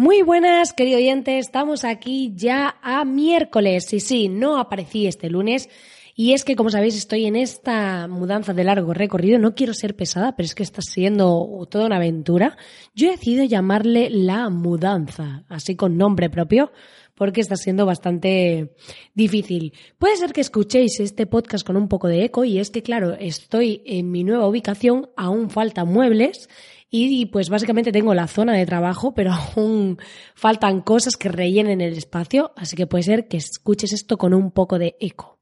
Muy buenas, querido oyente, estamos aquí ya a miércoles. Y sí, no aparecí este lunes. Y es que, como sabéis, estoy en esta mudanza de largo recorrido. No quiero ser pesada, pero es que está siendo toda una aventura. Yo he decidido llamarle la mudanza, así con nombre propio, porque está siendo bastante difícil. Puede ser que escuchéis este podcast con un poco de eco, y es que, claro, estoy en mi nueva ubicación, aún faltan muebles y pues básicamente tengo la zona de trabajo, pero aún faltan cosas que rellenen el espacio, así que puede ser que escuches esto con un poco de eco.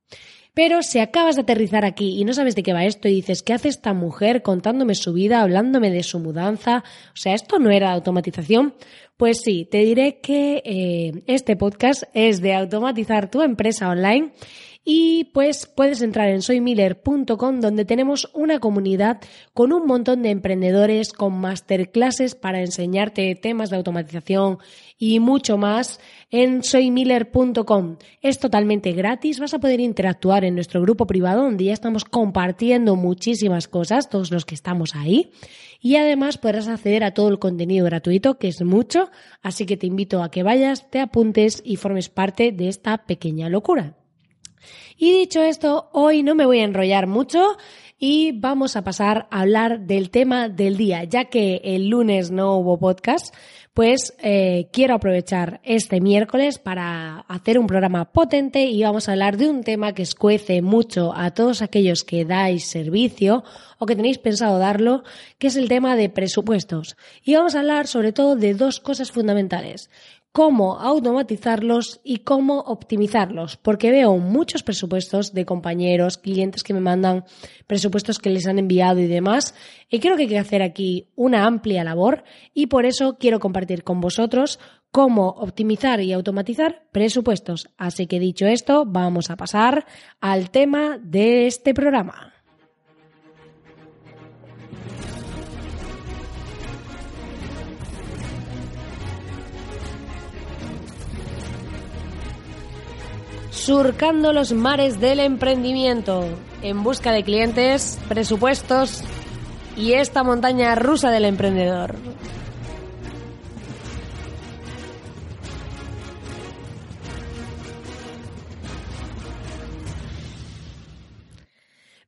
Pero si acabas de aterrizar aquí y no sabes de qué va esto y dices, ¿qué hace esta mujer contándome su vida, hablándome de su mudanza? O sea, ¿esto no era automatización? Pues sí, te diré que eh, este podcast es de automatizar tu empresa online y pues puedes entrar en soymiller.com donde tenemos una comunidad con un montón de emprendedores, con masterclasses para enseñarte temas de automatización y mucho más en soymiller.com. Es totalmente gratis, vas a poder interactuar en nuestro grupo privado donde ya estamos compartiendo muchísimas cosas, todos los que estamos ahí. Y además podrás acceder a todo el contenido gratuito, que es mucho, así que te invito a que vayas, te apuntes y formes parte de esta pequeña locura. Y dicho esto, hoy no me voy a enrollar mucho y vamos a pasar a hablar del tema del día, ya que el lunes no hubo podcast. Pues eh, quiero aprovechar este miércoles para hacer un programa potente y vamos a hablar de un tema que escuece mucho a todos aquellos que dais servicio o que tenéis pensado darlo, que es el tema de presupuestos. Y vamos a hablar sobre todo de dos cosas fundamentales cómo automatizarlos y cómo optimizarlos, porque veo muchos presupuestos de compañeros, clientes que me mandan presupuestos que les han enviado y demás, y creo que hay que hacer aquí una amplia labor y por eso quiero compartir con vosotros cómo optimizar y automatizar presupuestos. Así que dicho esto, vamos a pasar al tema de este programa. Surcando los mares del emprendimiento, en busca de clientes, presupuestos y esta montaña rusa del emprendedor.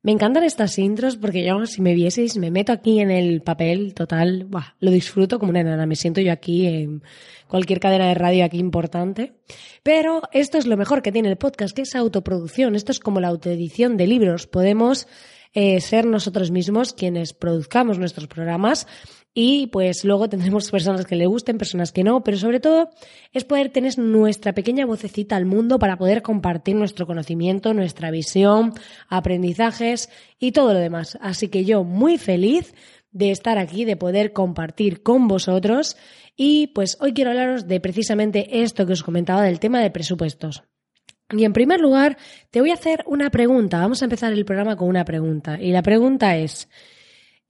Me encantan estas intros porque yo, si me vieseis, me meto aquí en el papel total, lo disfruto como una enana. Me siento yo aquí en cualquier cadena de radio aquí importante. Pero esto es lo mejor que tiene el podcast, que es autoproducción. Esto es como la autoedición de libros. Podemos eh, ser nosotros mismos quienes produzcamos nuestros programas y pues luego tendremos personas que le gusten, personas que no, pero sobre todo es poder tener nuestra pequeña vocecita al mundo para poder compartir nuestro conocimiento, nuestra visión, aprendizajes y todo lo demás. Así que yo muy feliz de estar aquí, de poder compartir con vosotros y pues hoy quiero hablaros de precisamente esto que os comentaba del tema de presupuestos. Y en primer lugar, te voy a hacer una pregunta. Vamos a empezar el programa con una pregunta. Y la pregunta es,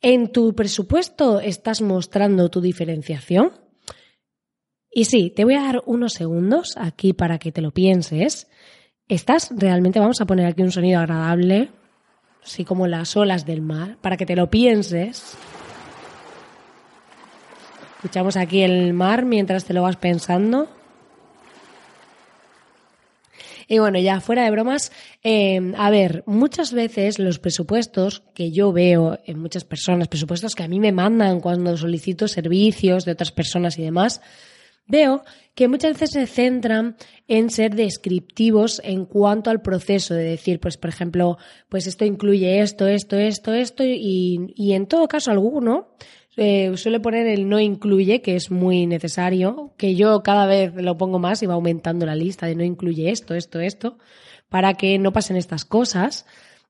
¿En tu presupuesto estás mostrando tu diferenciación? Y sí, te voy a dar unos segundos aquí para que te lo pienses. ¿Estás realmente, vamos a poner aquí un sonido agradable, así como las olas del mar, para que te lo pienses? Escuchamos aquí el mar mientras te lo vas pensando. Y bueno, ya fuera de bromas, eh, a ver, muchas veces los presupuestos que yo veo en muchas personas, presupuestos que a mí me mandan cuando solicito servicios de otras personas y demás, veo que muchas veces se centran en ser descriptivos en cuanto al proceso de decir, pues, por ejemplo, pues esto incluye esto, esto, esto, esto, y, y en todo caso alguno eh, suele poner el no incluye, que es muy necesario, que yo cada vez lo pongo más y va aumentando la lista de no incluye esto, esto, esto, para que no pasen estas cosas.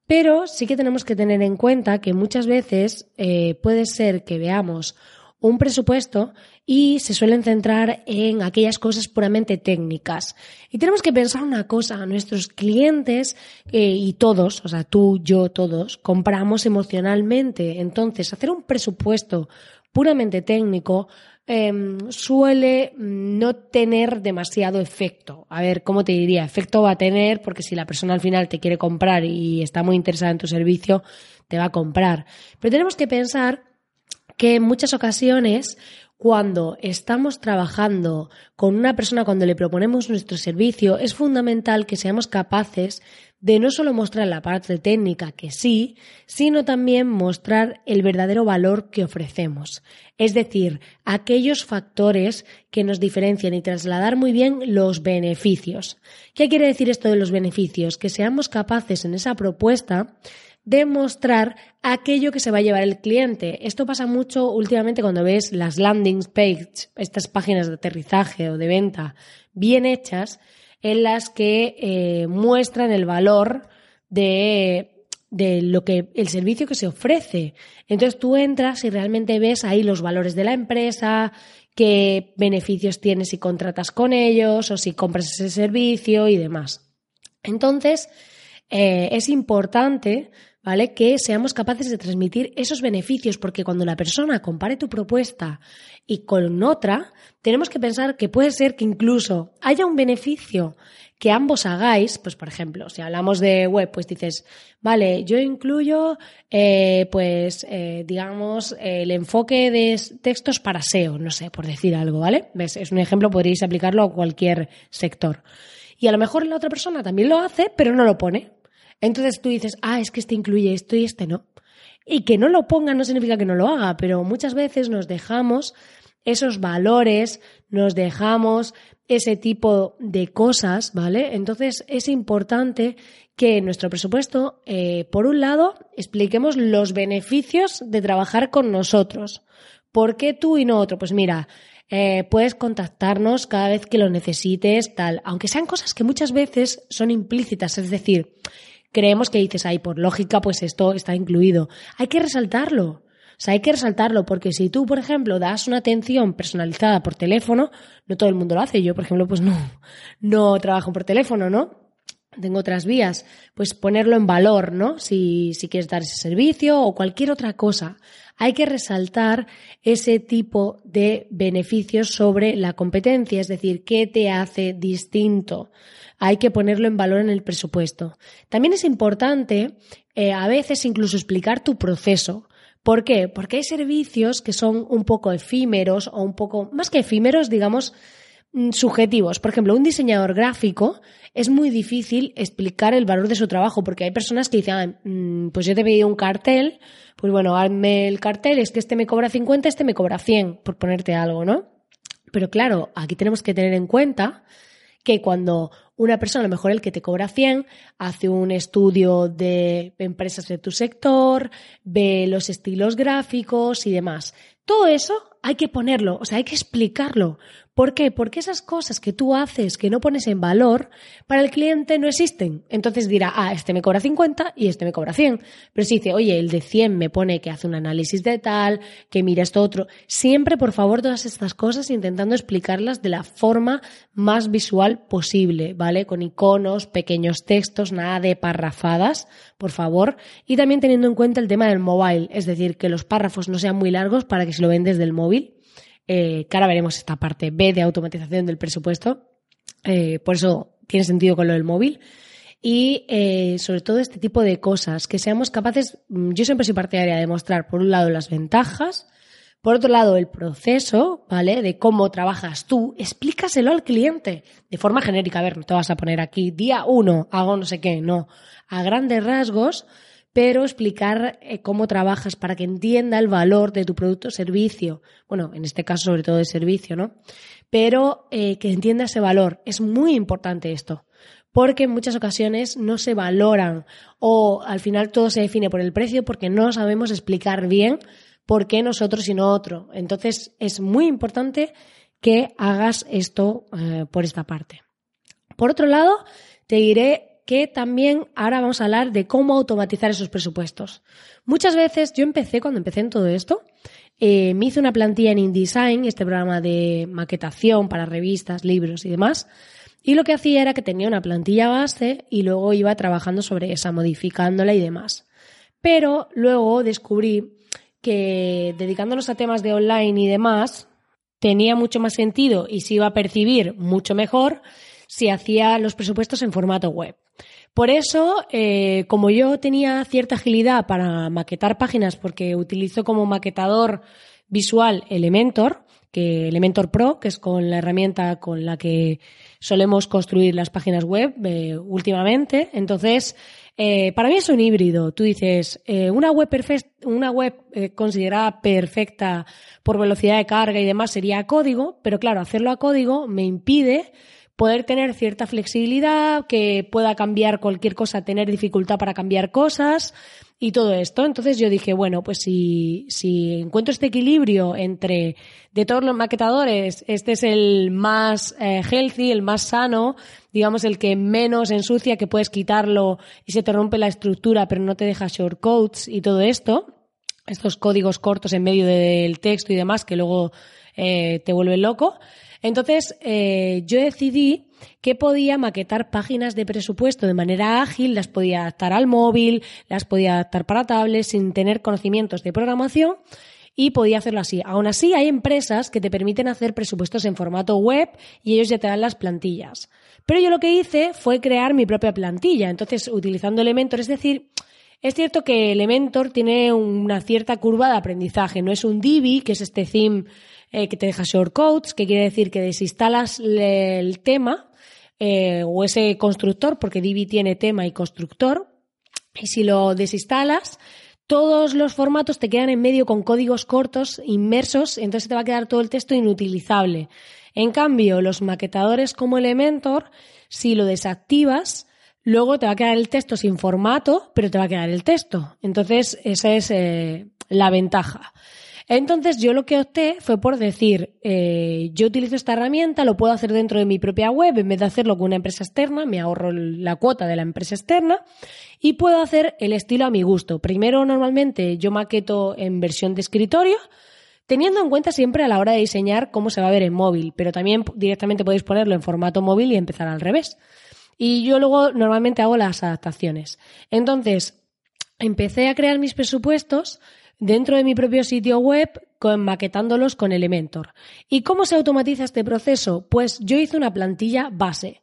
Pero sí que tenemos que tener en cuenta que muchas veces eh, puede ser que veamos un presupuesto y se suelen centrar en aquellas cosas puramente técnicas. Y tenemos que pensar una cosa, nuestros clientes eh, y todos, o sea, tú, yo, todos, compramos emocionalmente. Entonces, hacer un presupuesto puramente técnico em, suele no tener demasiado efecto. A ver, ¿cómo te diría? Efecto va a tener porque si la persona al final te quiere comprar y está muy interesada en tu servicio, te va a comprar. Pero tenemos que pensar que en muchas ocasiones cuando estamos trabajando con una persona, cuando le proponemos nuestro servicio, es fundamental que seamos capaces de no solo mostrar la parte técnica, que sí, sino también mostrar el verdadero valor que ofrecemos. Es decir, aquellos factores que nos diferencian y trasladar muy bien los beneficios. ¿Qué quiere decir esto de los beneficios? Que seamos capaces en esa propuesta demostrar aquello que se va a llevar el cliente. Esto pasa mucho últimamente cuando ves las landing page, estas páginas de aterrizaje o de venta bien hechas, en las que eh, muestran el valor de, de lo que el servicio que se ofrece. Entonces tú entras y realmente ves ahí los valores de la empresa, qué beneficios tienes si contratas con ellos o si compras ese servicio y demás. Entonces, eh, es importante ¿vale? Que seamos capaces de transmitir esos beneficios, porque cuando la persona compare tu propuesta y con otra, tenemos que pensar que puede ser que incluso haya un beneficio que ambos hagáis, pues por ejemplo, si hablamos de web, pues dices, vale, yo incluyo, eh, pues, eh, digamos, el enfoque de textos para SEO, no sé, por decir algo, ¿vale? ¿Ves? Es un ejemplo, podríais aplicarlo a cualquier sector. Y a lo mejor la otra persona también lo hace, pero no lo pone. Entonces tú dices, ah, es que este incluye esto y este no. Y que no lo ponga no significa que no lo haga, pero muchas veces nos dejamos esos valores, nos dejamos ese tipo de cosas, ¿vale? Entonces es importante que en nuestro presupuesto, eh, por un lado, expliquemos los beneficios de trabajar con nosotros. ¿Por qué tú y no otro? Pues mira, eh, puedes contactarnos cada vez que lo necesites, tal, aunque sean cosas que muchas veces son implícitas, es decir, creemos que dices, ay, por lógica, pues esto está incluido. Hay que resaltarlo. O sea, hay que resaltarlo porque si tú, por ejemplo, das una atención personalizada por teléfono, no todo el mundo lo hace. Yo, por ejemplo, pues no, no trabajo por teléfono, ¿no? Tengo otras vías. Pues ponerlo en valor, ¿no? Si, si quieres dar ese servicio o cualquier otra cosa. Hay que resaltar ese tipo de beneficios sobre la competencia, es decir, qué te hace distinto hay que ponerlo en valor en el presupuesto. También es importante eh, a veces incluso explicar tu proceso. ¿Por qué? Porque hay servicios que son un poco efímeros o un poco, más que efímeros, digamos, subjetivos. Por ejemplo, un diseñador gráfico es muy difícil explicar el valor de su trabajo porque hay personas que dicen, ah, mm, pues yo te pedí un cartel, pues bueno, hazme el cartel, es que este me cobra 50, este me cobra 100, por ponerte algo, ¿no? Pero claro, aquí tenemos que tener en cuenta que cuando una persona, a lo mejor el que te cobra 100, hace un estudio de empresas de tu sector, ve los estilos gráficos y demás. Todo eso hay que ponerlo, o sea, hay que explicarlo, ¿Por qué? Porque esas cosas que tú haces que no pones en valor, para el cliente no existen. Entonces dirá, ah, este me cobra 50 y este me cobra 100. Pero si dice, oye, el de 100 me pone que hace un análisis de tal, que mira esto otro. Siempre, por favor, todas estas cosas intentando explicarlas de la forma más visual posible, ¿vale? Con iconos, pequeños textos, nada de parrafadas, por favor. Y también teniendo en cuenta el tema del mobile, es decir, que los párrafos no sean muy largos para que si lo vendes del móvil eh, que ahora veremos esta parte B de automatización del presupuesto. Eh, por eso tiene sentido con lo del móvil. Y eh, sobre todo este tipo de cosas, que seamos capaces, mm, yo siempre soy partidaria de mostrar, por un lado, las ventajas, por otro lado, el proceso, ¿vale? De cómo trabajas tú, explícaselo al cliente de forma genérica. A ver, no te vas a poner aquí día uno, hago no sé qué, no. A grandes rasgos, pero explicar eh, cómo trabajas para que entienda el valor de tu producto o servicio. Bueno, en este caso sobre todo de servicio, ¿no? Pero eh, que entienda ese valor. Es muy importante esto. Porque en muchas ocasiones no se valoran o al final todo se define por el precio porque no sabemos explicar bien por qué nosotros y no otro. Entonces es muy importante que hagas esto eh, por esta parte. Por otro lado, te diré que también ahora vamos a hablar de cómo automatizar esos presupuestos. Muchas veces yo empecé, cuando empecé en todo esto, eh, me hice una plantilla en InDesign, este programa de maquetación para revistas, libros y demás. Y lo que hacía era que tenía una plantilla base y luego iba trabajando sobre esa, modificándola y demás. Pero luego descubrí que dedicándonos a temas de online y demás, tenía mucho más sentido y se iba a percibir mucho mejor si hacía los presupuestos en formato web. Por eso, eh, como yo tenía cierta agilidad para maquetar páginas, porque utilizo como maquetador visual Elementor, que Elementor Pro, que es con la herramienta con la que solemos construir las páginas web eh, últimamente. Entonces, eh, para mí es un híbrido. Tú dices, una web, una web considerada perfecta por velocidad de carga y demás sería código, pero claro, hacerlo a código me impide poder tener cierta flexibilidad, que pueda cambiar cualquier cosa, tener dificultad para cambiar cosas y todo esto. Entonces yo dije, bueno, pues si, si encuentro este equilibrio entre, de todos los maquetadores, este es el más eh, healthy, el más sano, digamos el que menos ensucia, que puedes quitarlo y se te rompe la estructura, pero no te deja shortcodes y todo esto, estos códigos cortos en medio del texto y demás que luego eh, te vuelven loco. Entonces, eh, yo decidí que podía maquetar páginas de presupuesto de manera ágil, las podía adaptar al móvil, las podía adaptar para tablets sin tener conocimientos de programación y podía hacerlo así. Aún así, hay empresas que te permiten hacer presupuestos en formato web y ellos ya te dan las plantillas. Pero yo lo que hice fue crear mi propia plantilla, entonces utilizando Elementor, es decir, es cierto que Elementor tiene una cierta curva de aprendizaje, no es un Divi, que es este theme eh, que te deja shortcodes, que quiere decir que desinstalas el tema eh, o ese constructor, porque Divi tiene tema y constructor, y si lo desinstalas, todos los formatos te quedan en medio con códigos cortos, inmersos, entonces te va a quedar todo el texto inutilizable. En cambio, los maquetadores como Elementor, si lo desactivas, luego te va a quedar el texto sin formato, pero te va a quedar el texto. Entonces, esa es eh, la ventaja. Entonces yo lo que opté fue por decir, eh, yo utilizo esta herramienta, lo puedo hacer dentro de mi propia web, en vez de hacerlo con una empresa externa, me ahorro la cuota de la empresa externa y puedo hacer el estilo a mi gusto. Primero, normalmente yo maqueto en versión de escritorio, teniendo en cuenta siempre a la hora de diseñar cómo se va a ver en móvil, pero también directamente podéis ponerlo en formato móvil y empezar al revés. Y yo luego normalmente hago las adaptaciones. Entonces, empecé a crear mis presupuestos dentro de mi propio sitio web con, maquetándolos con Elementor. ¿Y cómo se automatiza este proceso? Pues yo hice una plantilla base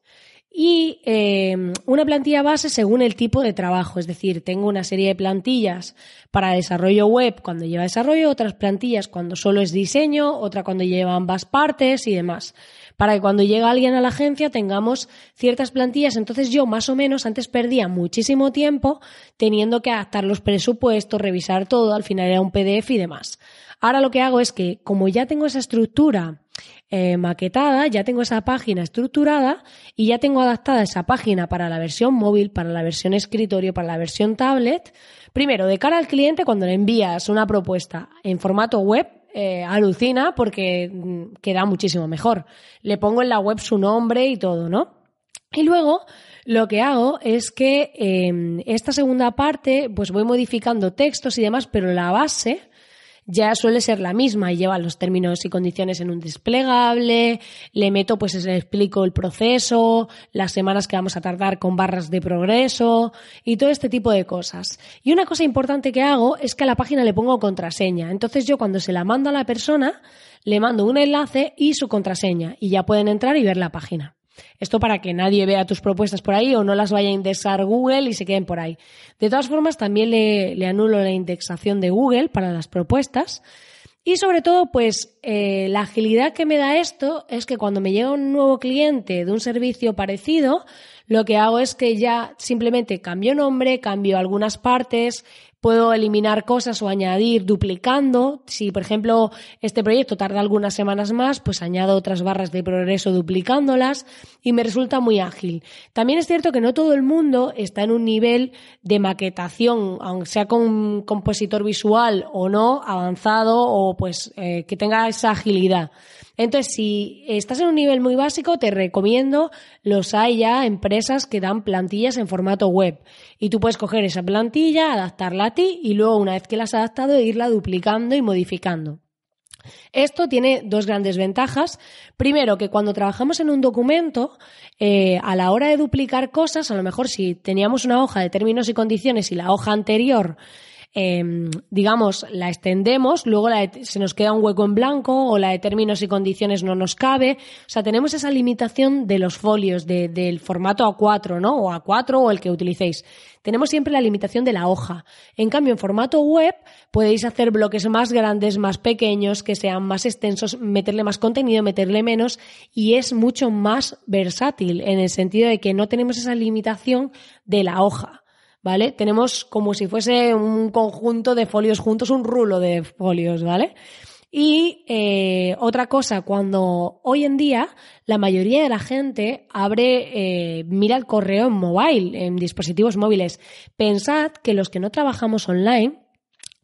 y em, una plantilla base según el tipo de trabajo. Es decir, tengo una serie de plantillas para desarrollo web cuando lleva desarrollo, otras plantillas cuando solo es diseño, otra cuando lleva ambas partes y demás para que cuando llega alguien a la agencia tengamos ciertas plantillas. Entonces yo más o menos antes perdía muchísimo tiempo teniendo que adaptar los presupuestos, revisar todo, al final era un PDF y demás. Ahora lo que hago es que como ya tengo esa estructura eh, maquetada, ya tengo esa página estructurada y ya tengo adaptada esa página para la versión móvil, para la versión escritorio, para la versión tablet. Primero, de cara al cliente, cuando le envías una propuesta en formato web, eh, alucina porque mm, queda muchísimo mejor. Le pongo en la web su nombre y todo, ¿no? Y luego lo que hago es que em, esta segunda parte, pues voy modificando textos y demás, pero la base ya suele ser la misma y lleva los términos y condiciones en un desplegable, le meto, pues le explico el proceso, las semanas que vamos a tardar con barras de progreso y todo este tipo de cosas. Y una cosa importante que hago es que a la página le pongo contraseña. Entonces yo cuando se la mando a la persona, le mando un enlace y su contraseña y ya pueden entrar y ver la página. Esto para que nadie vea tus propuestas por ahí o no las vaya a indexar Google y se queden por ahí. De todas formas, también le, anulo la indexación de Google para las propuestas. Y sobre todo, pues eh, la agilidad que me da esto es que cuando me llega un nuevo cliente de un servicio parecido, lo que hago es que ya simplemente cambio nombre, cambio algunas partes, Puedo eliminar cosas o añadir duplicando. Si, por ejemplo, este proyecto tarda algunas semanas más, pues añado otras barras de progreso duplicándolas y me resulta muy ágil. También es cierto que no todo el mundo está en un nivel de maquetación, aunque sea con un compositor visual o no, avanzado o pues eh, que tenga esa agilidad. Entonces, si estás en un nivel muy básico, te recomiendo, los hay ya empresas que dan plantillas en formato web. Y tú puedes coger esa plantilla, adaptarla a ti y luego, una vez que la has adaptado, irla duplicando y modificando. Esto tiene dos grandes ventajas. Primero, que cuando trabajamos en un documento, eh, a la hora de duplicar cosas, a lo mejor si teníamos una hoja de términos y condiciones y la hoja anterior Em, digamos, la extendemos, luego se nos queda un hueco en blanco o la de términos y condiciones no nos cabe. O sea, tenemos esa limitación de los folios, del formato A4, ¿no? O A4 o el que utilicéis. Tenemos siempre la limitación de la hoja. En cambio, en formato web podéis hacer bloques más grandes, más pequeños, que sean más extensos, meterle más contenido, meterle menos y es mucho más versátil en el sentido de que no tenemos esa limitación de la hoja. ¿Vale? Tenemos como si fuese un conjunto de folios juntos, un rulo de folios, ¿vale? Y eh, otra cosa, cuando hoy en día la mayoría de la gente abre, eh, mira el correo en mobile, en dispositivos móviles, pensad que los que no trabajamos online,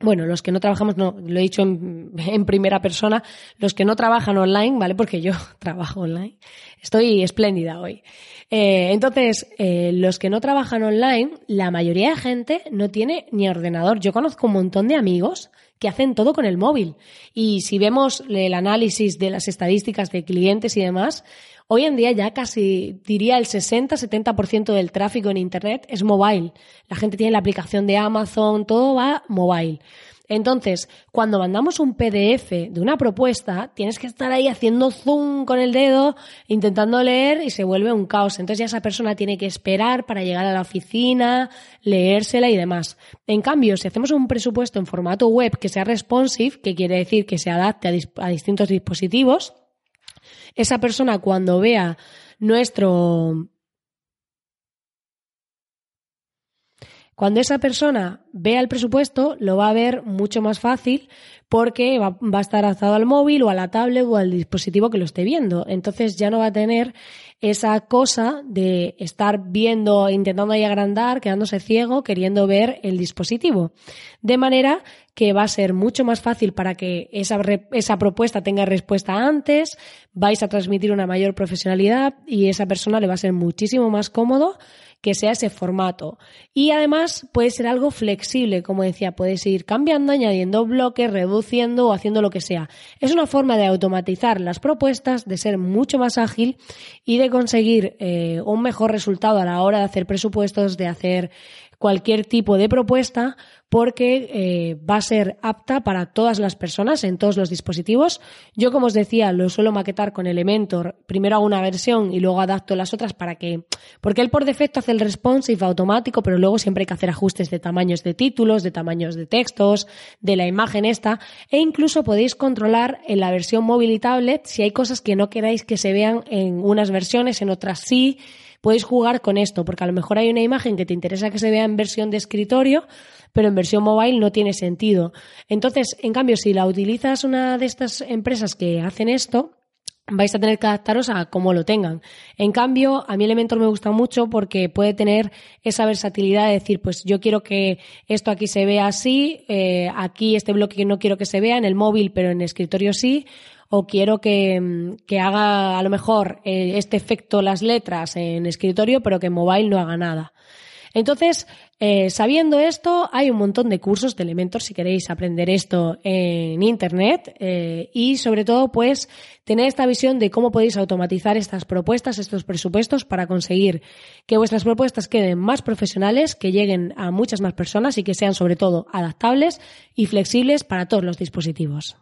bueno, los que no trabajamos, no, lo he dicho en, en, primera persona, los que no trabajan online, ¿vale? Porque yo trabajo online. Estoy espléndida hoy. Eh, entonces, eh, los que no trabajan online, la mayoría de gente no tiene ni ordenador. Yo conozco un montón de amigos que hacen todo con el móvil. Y si vemos el análisis de las estadísticas de clientes y demás, hoy en día ya casi diría el 60-70% del tráfico en Internet es mobile. La gente tiene la aplicación de Amazon, todo va mobile. Entonces, cuando mandamos un PDF de una propuesta, tienes que estar ahí haciendo zoom con el dedo, intentando leer y se vuelve un caos. Entonces ya esa persona tiene que esperar para llegar a la oficina, leérsela y demás. En cambio, si hacemos un presupuesto en formato web que sea responsive, que quiere decir que se adapte a, a distintos dispositivos, esa persona cuando vea nuestro Cuando esa persona vea el presupuesto, lo va a ver mucho más fácil porque va, a estar atado al móvil o a la tablet o al dispositivo que lo esté viendo. Entonces ya no va a tener esa cosa de estar viendo, intentando ahí agrandar, quedándose ciego, queriendo ver el dispositivo. De manera que va a ser mucho más fácil para que esa, esa propuesta tenga respuesta antes, vais a transmitir una mayor profesionalidad y esa persona le va a ser muchísimo más cómodo que sea ese formato. Y además puede ser algo flexible, como decía, puedes ir cambiando, añadiendo bloques, reduciendo o haciendo lo que sea. Es una forma de automatizar las propuestas, de ser mucho más ágil y de conseguir eh, un mejor resultado a la hora de hacer presupuestos, de hacer cualquier tipo de propuesta porque eh, va a ser apta para todas las personas en todos los dispositivos. Yo, como os decía, lo suelo maquetar con Elementor. Primero hago una versión y luego adapto las otras para que... Porque él por defecto hace el responsive automático, pero luego siempre hay que hacer ajustes de tamaños de títulos, de tamaños de textos, de la imagen esta. E incluso podéis controlar en la versión móvil y tablet si hay cosas que no queráis que se vean en unas versiones, en otras sí podéis jugar con esto, porque a lo mejor hay una imagen que te interesa que se vea en versión de escritorio, pero en versión mobile no tiene sentido. Entonces, en cambio, si la utilizas una de estas empresas que hacen esto, vais a tener que adaptaros a cómo lo tengan. En cambio, a mí Elementor me gusta mucho porque puede tener esa versatilidad de decir, pues yo quiero que esto aquí se vea así, eh, aquí este bloque no quiero que se vea en el móvil, pero en escritorio sí, o quiero que, que haga a lo mejor eh, este efecto las letras en escritorio, pero que en mobile no haga nada. Entonces, eh, sabiendo esto, hay un montón de cursos de Elementor si queréis aprender esto en Internet eh, y sobre todo, pues, tener esta visión de cómo podéis automatizar estas propuestas, estos presupuestos para conseguir que vuestras propuestas queden más profesionales, que lleguen a muchas más personas y que sean sobre todo adaptables y flexibles para todos los dispositivos.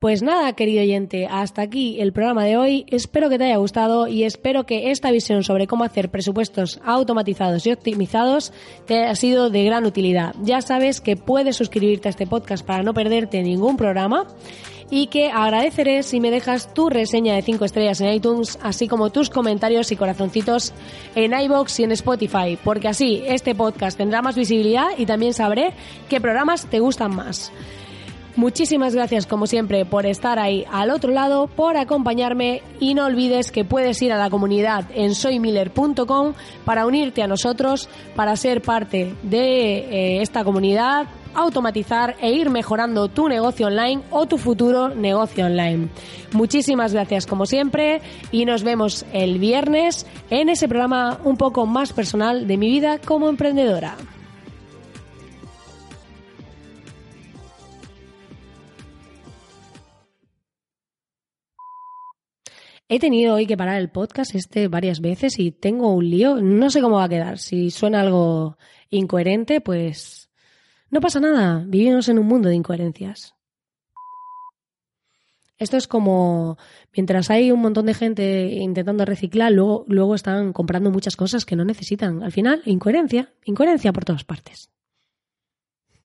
Pues nada, querido oyente, hasta aquí el programa de hoy. Espero que te haya gustado y espero que esta visión sobre cómo hacer presupuestos automatizados y optimizados te haya sido de gran utilidad. Ya sabes que puedes suscribirte a este podcast para no perderte ningún programa y que agradeceré si me dejas tu reseña de 5 estrellas en iTunes, así como tus comentarios y corazoncitos en iBox y en Spotify, porque así este podcast tendrá más visibilidad y también sabré qué programas te gustan más. Muchísimas gracias como siempre por estar ahí al otro lado, por acompañarme y no olvides que puedes ir a la comunidad en soymiller.com para unirte a nosotros, para ser parte de eh, esta comunidad, automatizar e ir mejorando tu negocio online o tu futuro negocio online. Muchísimas gracias como siempre y nos vemos el viernes en ese programa un poco más personal de mi vida como emprendedora. He tenido hoy que parar el podcast este varias veces y tengo un lío. No sé cómo va a quedar. Si suena algo incoherente, pues no pasa nada. Vivimos en un mundo de incoherencias. Esto es como mientras hay un montón de gente intentando reciclar, luego, luego están comprando muchas cosas que no necesitan. Al final, incoherencia, incoherencia por todas partes.